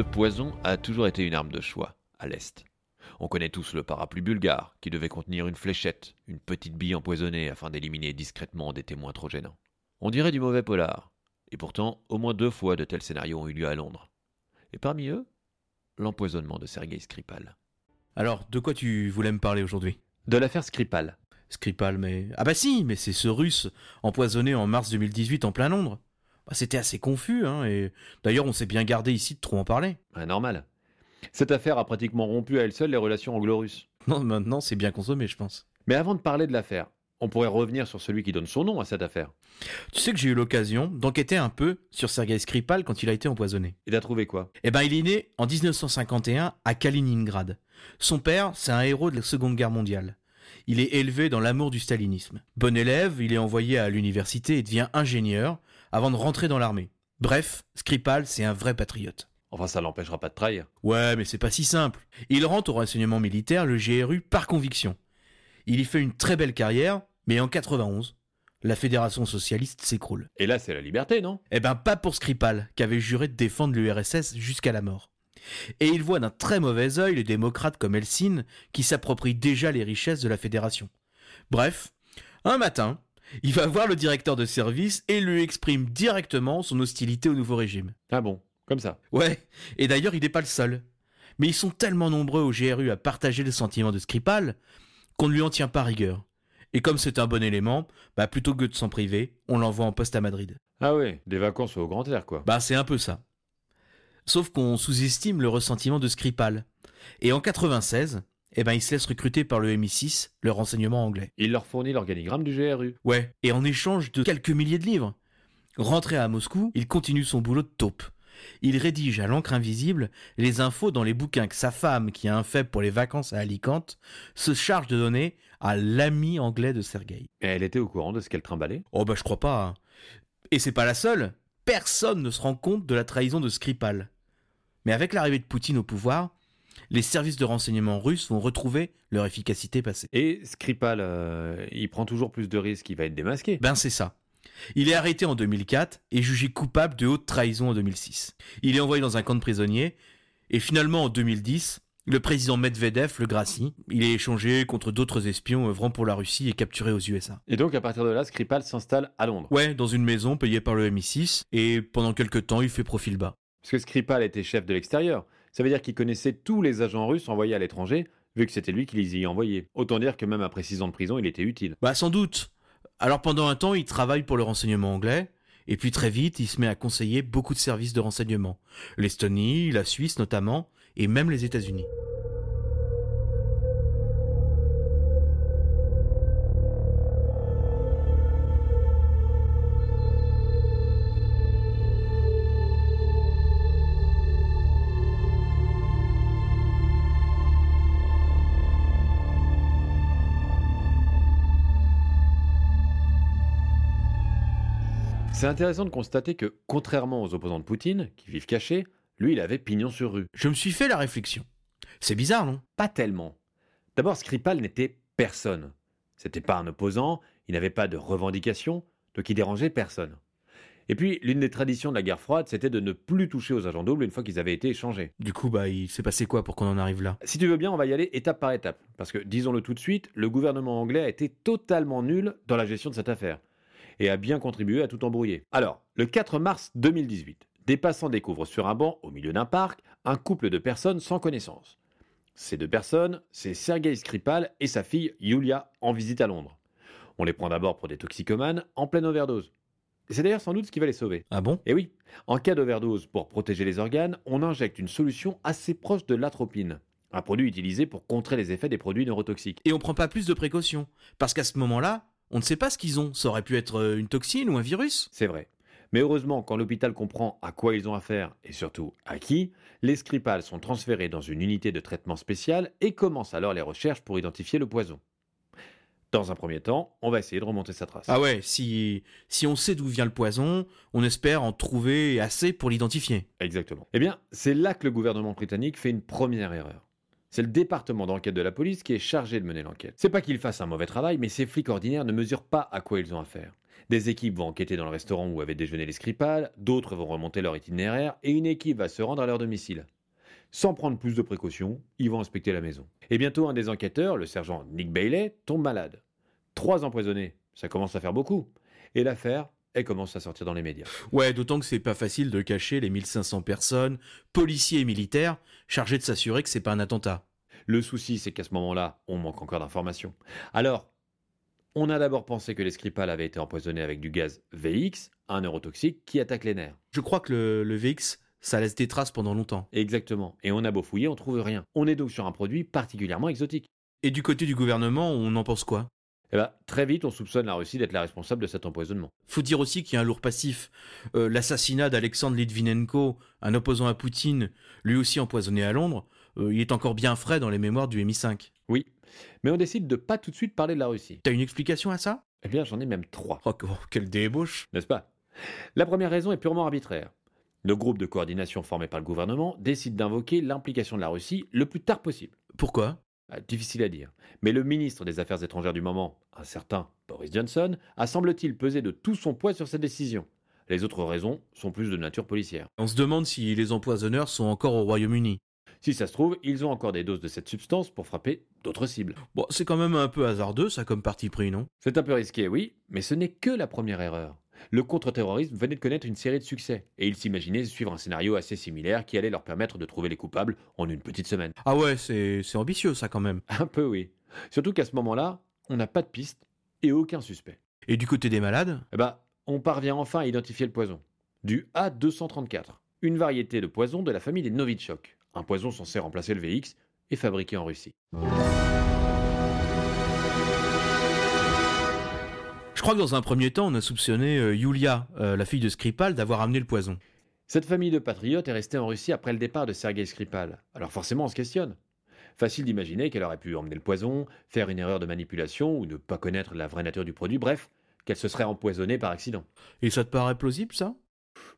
Le poison a toujours été une arme de choix, à l'Est. On connaît tous le parapluie bulgare, qui devait contenir une fléchette, une petite bille empoisonnée afin d'éliminer discrètement des témoins trop gênants. On dirait du mauvais polar. Et pourtant, au moins deux fois de tels scénarios ont eu lieu à Londres. Et parmi eux, l'empoisonnement de Sergei Skripal. Alors, de quoi tu voulais me parler aujourd'hui? De l'affaire Skripal. Skripal, mais... Ah bah si, mais c'est ce russe empoisonné en mars 2018 en plein Londres. Bah, C'était assez confus, hein, et d'ailleurs on s'est bien gardé ici de trop en parler. Ouais, normal. Cette affaire a pratiquement rompu à elle seule les relations anglo-russes. Non, maintenant c'est bien consommé, je pense. Mais avant de parler de l'affaire, on pourrait revenir sur celui qui donne son nom à cette affaire. Tu sais que j'ai eu l'occasion d'enquêter un peu sur Sergei Skripal quand il a été empoisonné. Et t'as trouvé quoi? Eh ben, il est né en 1951 à Kaliningrad. Son père, c'est un héros de la Seconde Guerre mondiale. Il est élevé dans l'amour du stalinisme. Bon élève, il est envoyé à l'université et devient ingénieur avant de rentrer dans l'armée. Bref, Skripal, c'est un vrai patriote. Enfin, ça l'empêchera pas de trahir. Ouais, mais c'est pas si simple. Il rentre au renseignement militaire, le GRU, par conviction. Il y fait une très belle carrière, mais en 91, la Fédération socialiste s'écroule. Et là, c'est la liberté, non? Eh ben, pas pour Skripal, qui avait juré de défendre l'URSS jusqu'à la mort. Et il voit d'un très mauvais œil les démocrates comme Helsinki, qui s'approprient déjà les richesses de la Fédération. Bref, un matin, il va voir le directeur de service et lui exprime directement son hostilité au nouveau régime. Ah bon, comme ça. Ouais, et d'ailleurs il n'est pas le seul. Mais ils sont tellement nombreux au GRU à partager le sentiment de Skripal qu'on ne lui en tient pas rigueur. Et comme c'est un bon élément, bah plutôt que de s'en priver, on l'envoie en poste à Madrid. Ah ouais, des vacances au grand air, quoi. Bah c'est un peu ça. Sauf qu'on sous-estime le ressentiment de Skripal. Et en 96, eh ben il se laisse recruter par le MI6, le renseignement anglais. Il leur fournit l'organigramme du GRU. Ouais, et en échange de quelques milliers de livres. Rentré à Moscou, il continue son boulot de taupe. Il rédige à l'encre invisible les infos dans les bouquins que sa femme, qui a un faible pour les vacances à Alicante, se charge de donner à l'ami anglais de Sergei. Et elle était au courant de ce qu'elle trimballait? Oh bah je crois pas. hein. Et c'est pas la seule. Personne ne se rend compte de la trahison de Skripal. Mais avec l'arrivée de Poutine au pouvoir, les services de renseignement russes vont retrouver leur efficacité passée. Et Skripal, euh, il prend toujours plus de risques, il va être démasqué. Ben c'est ça. Il est arrêté en 2004 et jugé coupable de haute trahison en 2006. Il est envoyé dans un camp de prisonniers et finalement en 2010, le président Medvedev le gracie. Il est échangé contre d'autres espions œuvrant pour la Russie et capturé aux USA. Et donc, à partir de là, Skripal s'installe à Londres. Ouais, dans une maison payée par le MI6 et pendant quelques temps, il fait profil bas. Parce que Skripal était chef de l'extérieur. Ça veut dire qu'il connaissait tous les agents russes envoyés à l'étranger, vu que c'était lui qui les y envoyait. Autant dire que même après 6 ans de prison, il était utile. Bah sans doute. Alors pendant un temps, il travaille pour le renseignement anglais, et puis très vite, il se met à conseiller beaucoup de services de renseignement. L'Estonie, la Suisse notamment, et même les États-Unis. C'est intéressant de constater que, contrairement aux opposants de Poutine, qui vivent cachés, lui, il avait pignon sur rue. Je me suis fait la réflexion. C'est bizarre, non? Pas tellement. D'abord, Skripal n'était personne. C'était pas un opposant, il n'avait pas de revendication, donc il dérangeait personne. Et puis, l'une des traditions de la guerre froide, c'était de ne plus toucher aux agents doubles une fois qu'ils avaient été échangés. Du coup, bah, il s'est passé quoi pour qu'on en arrive là? Si tu veux bien, on va y aller étape par étape. Parce que, disons-le tout de suite, le gouvernement anglais a été totalement nul dans la gestion de cette affaire. Et a bien contribué à tout embrouiller. Alors, le 4 mars 2018, des passants découvrent sur un banc, au milieu d'un parc, un couple de personnes sans connaissance. Ces deux personnes, c'est Sergei Skripal et sa fille Yulia, en visite à Londres. On les prend d'abord pour des toxicomanes en pleine overdose. C'est d'ailleurs sans doute ce qui va les sauver. Ah bon? Et oui, en cas d'overdose, pour protéger les organes, on injecte une solution assez proche de l'atropine, un produit utilisé pour contrer les effets des produits neurotoxiques. Et on prend pas plus de précautions. Parce qu'à ce moment-là, on ne sait pas ce qu'ils ont. Ça aurait pu être euh, une toxine ou un virus. C'est vrai. Mais heureusement, quand l'hôpital comprend à quoi ils ont affaire et surtout à qui, les Skripal sont transférés dans une unité de traitement spécial et commencent alors les recherches pour identifier le poison. Dans un premier temps, on va essayer de remonter sa trace. Ah ouais, si, si on sait d'où vient le poison, on espère en trouver assez pour l'identifier. Exactement. Eh bien, c'est là que le gouvernement britannique fait une première erreur. C'est le département d'enquête de la police qui est chargé de mener l'enquête. C'est pas qu'ils fassent un mauvais travail, mais ces flics ordinaires ne mesurent pas à quoi ils ont affaire. Des équipes vont enquêter dans le restaurant où avaient déjeuné les Skripal, d'autres vont remonter leur itinéraire, et une équipe va se rendre à leur domicile. Sans prendre plus de précautions, ils vont inspecter la maison. Et bientôt, un des enquêteurs, le sergent Nick Bailey, tombe malade. Trois empoisonnés, ça commence à faire beaucoup. Et l'affaire, elle commence à sortir dans les médias. Ouais, d'autant que c'est pas facile de cacher les 1500 personnes, policiers et militaires, chargés de s'assurer que c'est pas un attentat. Le souci, c'est qu'à ce moment-là, on manque encore d'informations. Alors, on a d'abord pensé que les Skripal avaient été empoisonnés avec du gaz VX, un neurotoxique qui attaque les nerfs. Je crois que le, le VX, ça laisse des traces pendant longtemps. Exactement. Et on a beau fouiller, on trouve rien. On est donc sur un produit particulièrement exotique. Et du côté du gouvernement, on en pense quoi? Eh ben, très vite, on soupçonne la Russie d'être la responsable de cet empoisonnement. Faut dire aussi qu'il y a un lourd passif. Euh, L'assassinat d'Alexandre Litvinenko, un opposant à Poutine, lui aussi empoisonné à Londres, euh, il est encore bien frais dans les mémoires du MI5. Oui. Mais on décide de pas tout de suite parler de la Russie. T'as une explication à ça? Eh bien, j'en ai même trois, Oh, oh, quelle débauche n'est-ce pas? La première raison est purement arbitraire. Le groupe de coordination formé par le gouvernement décide d'invoquer l'implication de la Russie le plus tard possible. Pourquoi? Difficile à dire. Mais le ministre des Affaires étrangères du moment, un certain Boris Johnson, a semble-t-il pesé de tout son poids sur cette décision. Les autres raisons sont plus de nature policière. On se demande si les empoisonneurs sont encore au Royaume-Uni. Si ça se trouve, ils ont encore des doses de cette substance pour frapper d'autres cibles. Bon, c'est quand même un peu hasardeux, ça, comme parti pris, non? C'est un peu risqué, oui, mais ce n'est que la première erreur. Le contre-terrorisme venait de connaître une série de succès, et ils s'imaginaient suivre un scénario assez similaire qui allait leur permettre de trouver les coupables en une petite semaine. Ah ouais, c'est c'est ambitieux, ça, quand même. Un peu, oui. Surtout qu'à ce moment-là, on n'a pas de piste et aucun suspect. Et du côté des malades? Eh ben, on parvient enfin à identifier le poison. Du A234, une variété de poison de la famille des Novichok, un poison censé remplacer le VX et fabriqué en Russie. Je crois que dans un premier temps, on a soupçonné euh, Yulia, euh, la fille de Skripal, d'avoir amené le poison. Cette famille de patriotes est restée en Russie après le départ de Sergei Skripal. Alors forcément, on se questionne. Facile d'imaginer qu'elle aurait pu emmener le poison, faire une erreur de manipulation ou ne pas connaître la vraie nature du produit, bref, qu'elle se serait empoisonnée par accident. Et ça te paraît plausible, ça?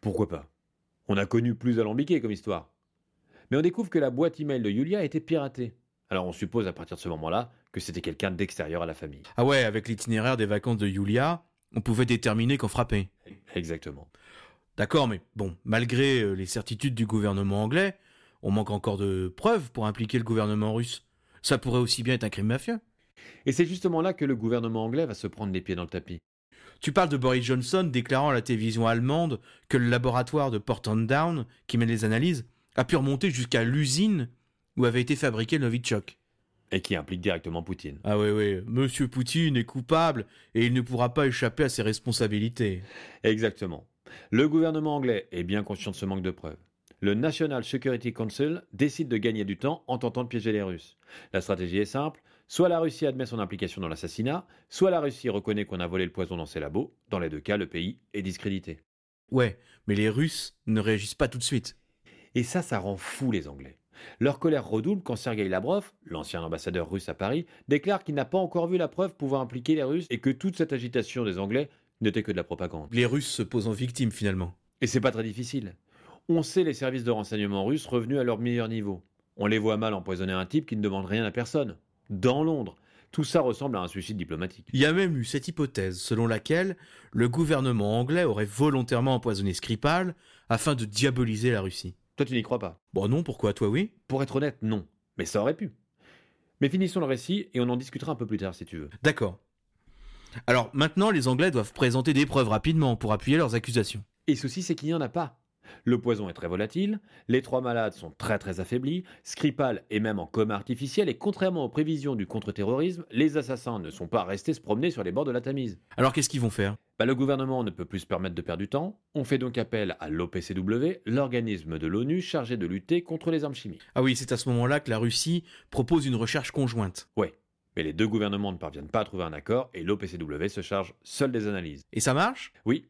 Pourquoi pas? On a connu plus alambiqué comme histoire. Mais on découvre que la boîte email de Yulia a été piratée. Alors on suppose à partir de ce moment-là que c'était quelqu'un d'extérieur à la famille. Ah ouais, avec l'itinéraire des vacances de Yulia, on pouvait déterminer qu'on frappait. Exactement. D'accord, mais bon, malgré euh, les certitudes du gouvernement anglais, on manque encore de preuves pour impliquer le gouvernement russe. Ça pourrait aussi bien être un crime mafieux. Et c'est justement là que le gouvernement anglais va se prendre les pieds dans le tapis. Tu parles de Boris Johnson déclarant à la télévision allemande que le laboratoire de Porton Down, qui mène les analyses, a pu remonter jusqu'à l'usine où avait été fabriqué le Novichok. Et qui implique directement Poutine. Ah oui, oui, Monsieur Poutine est coupable et il ne pourra pas échapper à ses responsabilités. Exactement. Le gouvernement anglais est bien conscient de ce manque de preuves. Le National Security Council décide de gagner du temps en tentant de piéger les Russes. La stratégie est simple, soit la Russie admet son implication dans l'assassinat, soit la Russie reconnaît qu'on a volé le poison dans ses labos. Dans les deux cas, le pays est discrédité. Ouais, mais les Russes ne réagissent pas tout de suite. Et ça, ça rend fou les Anglais. Leur colère redouble quand Sergei Lavrov, l'ancien ambassadeur russe à Paris, déclare qu'il n'a pas encore vu la preuve pouvant impliquer les Russes et que toute cette agitation des Anglais n'était que de la propagande. Les Russes se posent en victime finalement. Et c'est pas très difficile. On sait les services de renseignement russes revenus à leur meilleur niveau. On les voit mal empoisonner un type qui ne demande rien à personne. Dans Londres. Tout ça ressemble à un suicide diplomatique. Il y a même eu cette hypothèse selon laquelle le gouvernement anglais aurait volontairement empoisonné Skripal afin de diaboliser la Russie. Toi, tu n'y crois pas Bon non, pourquoi? Toi oui Pour être honnête, non. Mais ça aurait pu. Mais finissons le récit et on en discutera un peu plus tard si tu veux. D'accord. Alors maintenant, les Anglais doivent présenter des preuves rapidement pour appuyer leurs accusations. Et ceci, c'est qu'il n'y en a pas. Le poison est très volatile, les trois malades sont très très affaiblis, Skripal est même en coma artificiel et contrairement aux prévisions du contre-terrorisme, les assassins ne sont pas restés se promener sur les bords de la Tamise. Alors qu'est-ce qu'ils vont faire? Bah, le gouvernement ne peut plus se permettre de perdre du temps, on fait donc appel à l'OPCW, l'organisme de l'ONU chargé de lutter contre les armes chimiques. Ah oui, c'est à ce moment-là que la Russie propose une recherche conjointe. Ouais, mais les deux gouvernements ne parviennent pas à trouver un accord et l'OPCW se charge seul des analyses. Et ça marche? Oui,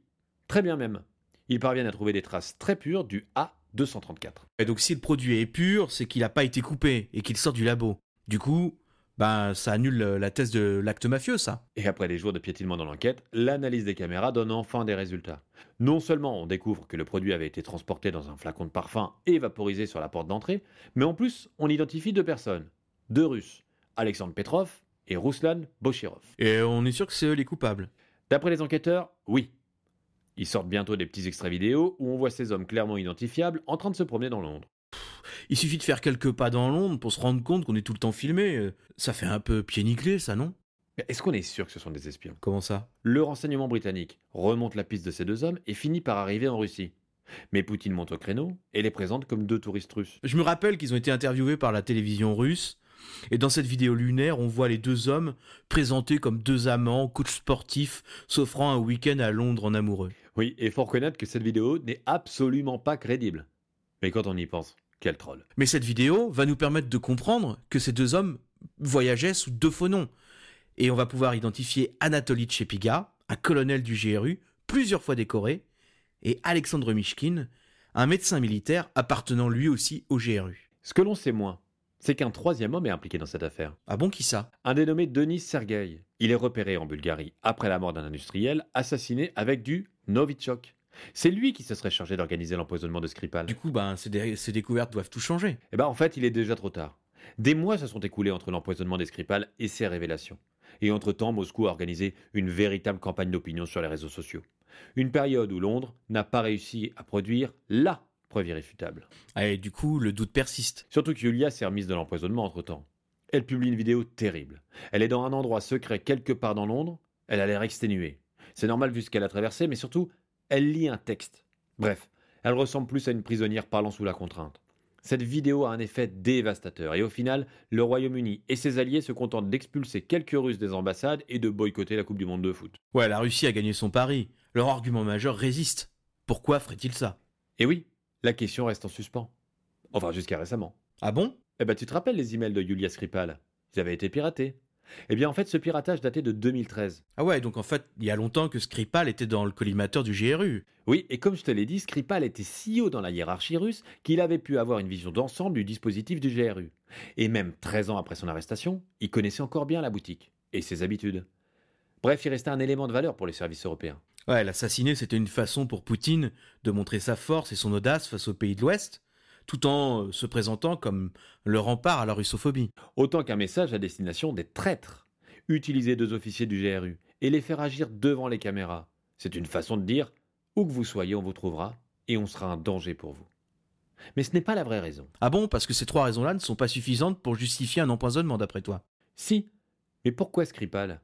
très bien même. Ils parviennent à trouver des traces très pures du A234. Et donc si le produit est pur, c'est qu'il n'a pas été coupé et qu'il sort du labo. Du coup, ben ça annule la thèse de l'acte mafieux, ça. Et après des jours de piétinement dans l'enquête, l'analyse des caméras donne enfin des résultats. Non seulement on découvre que le produit avait été transporté dans un flacon de parfum et vaporisé sur la porte d'entrée, mais en plus on identifie deux personnes, deux Russes, Alexandre Petrov et Ruslan Boshirov. Et on est sûr que c'est eux les coupables. D'après les enquêteurs, oui. Ils sortent bientôt des petits extraits vidéo où on voit ces hommes clairement identifiables en train de se promener dans Londres. Il suffit de faire quelques pas dans Londres pour se rendre compte qu'on est tout le temps filmé. Ça fait un peu pied nickelé, ça, non? Est-ce qu'on est sûr que ce sont des espions? Comment ça? Le renseignement britannique remonte la piste de ces deux hommes et finit par arriver en Russie. Mais Poutine monte au créneau et les présente comme deux touristes russes. Je me rappelle qu'ils ont été interviewés par la télévision russe. Et dans cette vidéo lunaire, on voit les deux hommes présentés comme deux amants, coachs sportifs, s'offrant un week-end à Londres en amoureux. Oui, et faut reconnaître que cette vidéo n'est absolument pas crédible. Mais quand on y pense, quel troll. Mais cette vidéo va nous permettre de comprendre que ces deux hommes voyageaient sous deux faux noms. Et on va pouvoir identifier Anatoly Tchepiga, un colonel du GRU, plusieurs fois décoré, et Alexandre Mishkin, un médecin militaire appartenant lui aussi au GRU. Ce que l'on sait moins, c'est qu'un troisième homme est impliqué dans cette affaire. Ah bon, qui ça? Un dénommé Denis Sergueï. Il est repéré en Bulgarie après la mort d'un industriel assassiné avec du Novichok. C'est lui qui se serait chargé d'organiser l'empoisonnement de Skripal. Du coup, ben, ces, dé- ces découvertes doivent tout changer. Eh ben en fait, il est déjà trop tard. Des mois se sont écoulés entre l'empoisonnement des Skripal et ces révélations. Et entre-temps, Moscou a organisé une véritable campagne d'opinion sur les réseaux sociaux. Une période où Londres n'a pas réussi à produire LA preuve irréfutable. Ah, Et du coup, le doute persiste. Surtout que Yulia s'est remise de l'empoisonnement entre-temps. Elle publie une vidéo terrible. Elle est dans un endroit secret quelque part dans Londres. Elle a l'air exténuée. C'est normal vu ce qu'elle a traversé, mais surtout, elle lit un texte. Bref, elle ressemble plus à une prisonnière parlant sous la contrainte. Cette vidéo a un effet dévastateur et au final, le Royaume-Uni et ses alliés se contentent d'expulser quelques Russes des ambassades et de boycotter la Coupe du Monde de foot. Ouais, la Russie a gagné son pari. Leur argument majeur résiste. Pourquoi ferait-il ça? Et oui, la question reste en suspens. Enfin, jusqu'à récemment. Ah bon? Eh ben, tu te rappelles les emails de Yulia Skripal? Ils avaient été piratés. Eh bien, en fait, ce piratage datait de 2013. Ah ouais, donc en fait, il y a longtemps que Skripal était dans le collimateur du GRU. Oui, et comme je te l'ai dit, Skripal était si haut dans la hiérarchie russe qu'il avait pu avoir une vision d'ensemble du dispositif du GRU. Et même 13 ans après son arrestation, il connaissait encore bien la boutique et ses habitudes. Bref, il restait un élément de valeur pour les services européens. Ouais, l'assassiner, c'était une façon pour Poutine de montrer sa force et son audace face aux pays de l'Ouest, tout en euh, se présentant comme le rempart à la russophobie. Autant qu'un message à destination des traîtres. Utiliser deux officiers du GRU et les faire agir devant les caméras. C'est une façon de dire où que vous soyez, on vous trouvera et on sera un danger pour vous. Mais ce n'est pas la vraie raison. Ah bon, parce que ces trois raisons-là ne sont pas suffisantes pour justifier un empoisonnement, d'après toi? Si, mais pourquoi Skripal?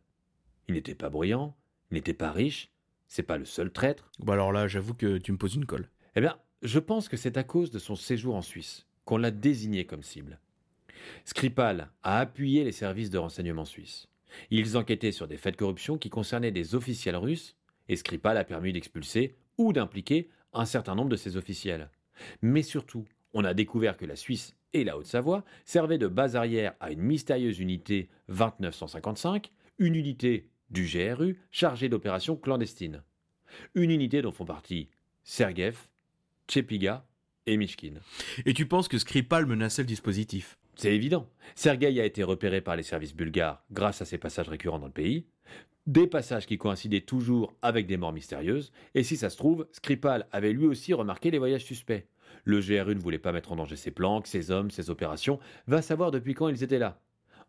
Il n'était pas bruyant, il n'était pas riche, c'est pas le seul traître. Bon alors là, j'avoue que tu me poses une colle. Eh bien, je pense que c'est à cause de son séjour en Suisse qu'on l'a désigné comme cible. Skripal a appuyé les services de renseignement suisses. Ils enquêtaient sur des faits de corruption qui concernaient des officiels russes, et Skripal a permis d'expulser ou d'impliquer un certain nombre de ces officiels. Mais surtout, on a découvert que la Suisse et la Haute-Savoie servaient de base arrière à une mystérieuse unité 2955, une unité du GRU chargée d'opérations clandestines. Une unité dont font partie Sergev, Tchepiga et Mishkin. Et tu penses que Skripal menaçait le dispositif? C'est évident. Sergueï a été repéré par les services bulgares grâce à ses passages récurrents dans le pays. Des passages qui coïncidaient toujours avec des morts mystérieuses. Et si ça se trouve, Skripal avait lui aussi remarqué les voyages suspects. Le GRU ne voulait pas mettre en danger ses planques, ses hommes, ses opérations. Va savoir depuis quand ils étaient là.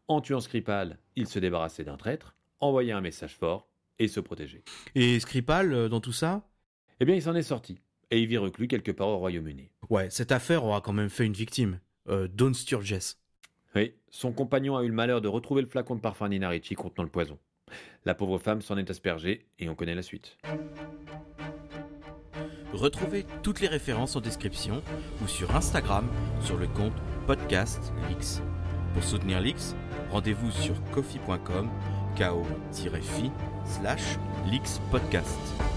En tuant Skripal, il se débarrassait d'un traître, envoyait un message fort et se protégeait. Et Skripal, euh, dans tout ça? Eh bien, il s'en est sorti. Et il vit reclus quelque part au Royaume-Uni. Ouais, cette affaire aura quand même fait une victime. Euh, Dawn Sturgess. Oui, son compagnon a eu le malheur de retrouver le flacon de parfum Ninarichi contenant le poison. La pauvre femme s'en est aspergée et on connaît la suite. Retrouvez toutes les références en description ou sur Instagram sur le compte Podcast Lix. Pour soutenir Lix, rendez-vous sur kofi.com ko-fi slash Lix Podcast.